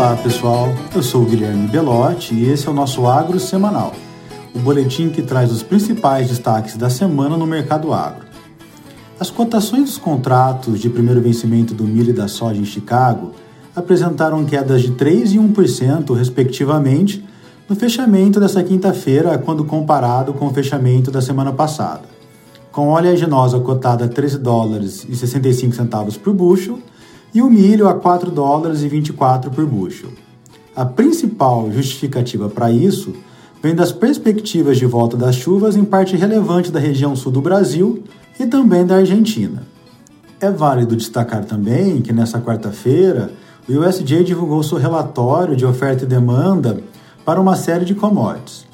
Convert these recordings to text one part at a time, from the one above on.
Olá pessoal, eu sou o Guilherme Belotti e esse é o nosso Agro Semanal, o boletim que traz os principais destaques da semana no mercado agro. As cotações dos contratos de primeiro vencimento do milho e da soja em Chicago apresentaram quedas de 3% e 1%, respectivamente, no fechamento dessa quinta-feira, quando comparado com o fechamento da semana passada. Com oleaginosa cotada a 13 dólares e 65 centavos por bushel e o milho a 4 dólares e 24 por bushel. A principal justificativa para isso vem das perspectivas de volta das chuvas em parte relevante da região sul do Brasil e também da Argentina. É válido destacar também que nessa quarta-feira o USDA divulgou seu relatório de oferta e demanda para uma série de commodities.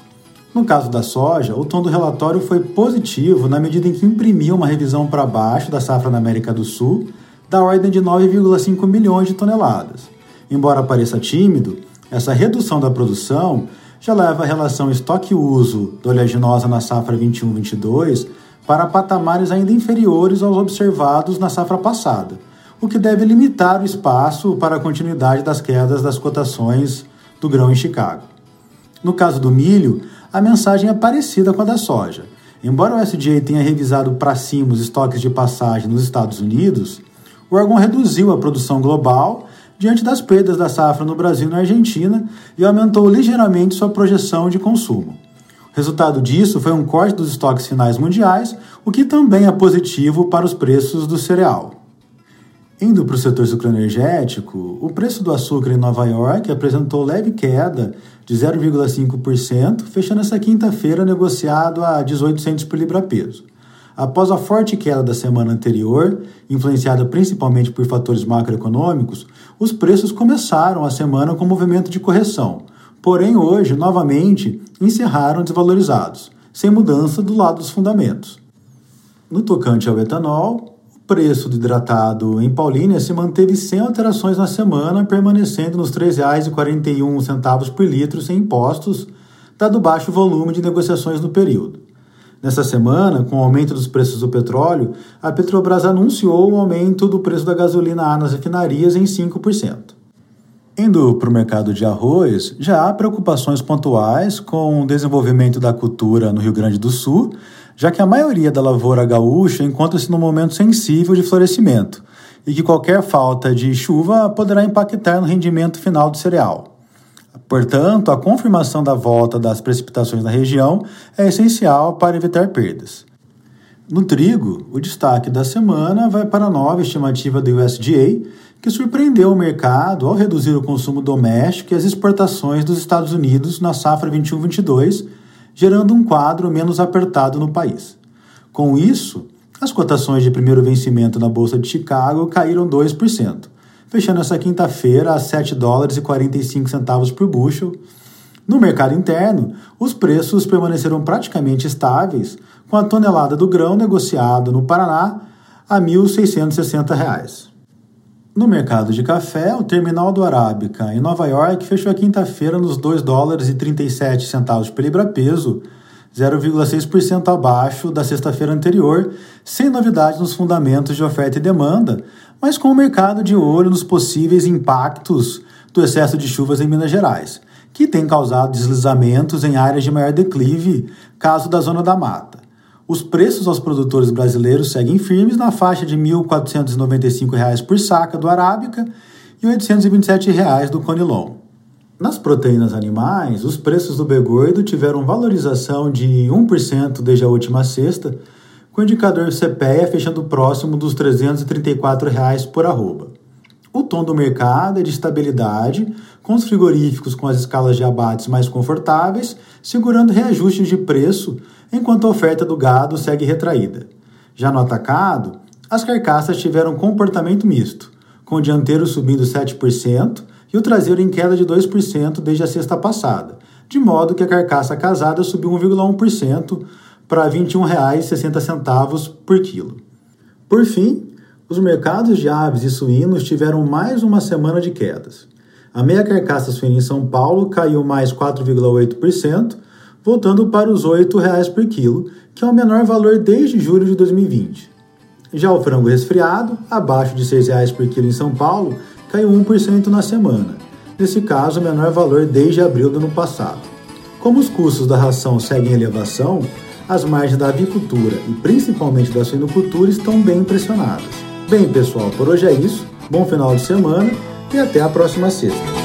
No caso da soja, o tom do relatório foi positivo na medida em que imprimiu uma revisão para baixo da safra na América do Sul da ordem de 9,5 milhões de toneladas. Embora pareça tímido, essa redução da produção já leva a relação estoque-uso da oleaginosa na safra 21-22 para patamares ainda inferiores aos observados na safra passada, o que deve limitar o espaço para a continuidade das quedas das cotações do grão em Chicago. No caso do milho, a mensagem é parecida com a da soja. Embora o SDA tenha revisado para cima os estoques de passagem nos Estados Unidos, o órgão reduziu a produção global diante das perdas da safra no Brasil e na Argentina e aumentou ligeiramente sua projeção de consumo. O resultado disso foi um corte dos estoques finais mundiais, o que também é positivo para os preços do cereal. Indo para o setor sucroenergético, o preço do açúcar em Nova York apresentou leve queda de 0,5%, fechando essa quinta-feira negociado a 18 centos por libra-peso. Após a forte queda da semana anterior, influenciada principalmente por fatores macroeconômicos, os preços começaram a semana com movimento de correção, porém hoje, novamente, encerraram desvalorizados, sem mudança do lado dos fundamentos. No tocante ao etanol, o preço do hidratado em Paulínia se manteve sem alterações na semana, permanecendo nos R$ 3,41 por litro sem impostos, dado baixo volume de negociações no período. Nessa semana, com o aumento dos preços do petróleo, a Petrobras anunciou o aumento do preço da gasolina A nas refinarias em 5%. Indo para o mercado de arroz, já há preocupações pontuais com o desenvolvimento da cultura no Rio Grande do Sul, já que a maioria da lavoura gaúcha encontra-se num momento sensível de florescimento e que qualquer falta de chuva poderá impactar no rendimento final do cereal. Portanto, a confirmação da volta das precipitações na região é essencial para evitar perdas. No trigo, o destaque da semana vai para a nova estimativa do USDA, que surpreendeu o mercado ao reduzir o consumo doméstico e as exportações dos Estados Unidos na safra 21-22, gerando um quadro menos apertado no país. Com isso, as cotações de primeiro vencimento na Bolsa de Chicago caíram 2% fechando essa quinta-feira a 7 dólares e 45 centavos por bushel. No mercado interno, os preços permaneceram praticamente estáveis, com a tonelada do grão negociado no Paraná a R$ 1.660. No mercado de café, o terminal do Arábica em Nova York fechou a quinta-feira nos 2 dólares e 37 centavos por libra-peso, 0,6% abaixo da sexta-feira anterior, sem novidades nos fundamentos de oferta e demanda, mas com o mercado de olho nos possíveis impactos do excesso de chuvas em Minas Gerais, que tem causado deslizamentos em áreas de maior declive, caso da zona da mata. Os preços aos produtores brasileiros seguem firmes na faixa de R$ 1.495 por saca do Arábica e R$ 827 do Conilon. Nas proteínas animais, os preços do begordo tiveram valorização de 1% desde a última sexta, com o indicador CPEA fechando próximo dos 334 reais por arroba. O tom do mercado é de estabilidade, com os frigoríficos com as escalas de abates mais confortáveis, segurando reajustes de preço, enquanto a oferta do gado segue retraída. Já no atacado, as carcaças tiveram comportamento misto, com o dianteiro subindo 7%, e o traseiro em queda de 2% desde a sexta passada, de modo que a carcaça casada subiu 1,1% para R$ 21,60 por quilo. Por fim, os mercados de aves e suínos tiveram mais uma semana de quedas. A meia carcaça suína em São Paulo caiu mais 4,8%, voltando para os R$ 8,00 por quilo, que é o menor valor desde julho de 2020. Já o frango resfriado, abaixo de R$ 6,00 por quilo em São Paulo, caiu 1% na semana, nesse caso, o menor valor desde abril do ano passado. Como os custos da ração seguem em elevação, as margens da avicultura e principalmente da suinocultura estão bem pressionadas. Bem, pessoal, por hoje é isso. Bom final de semana e até a próxima sexta.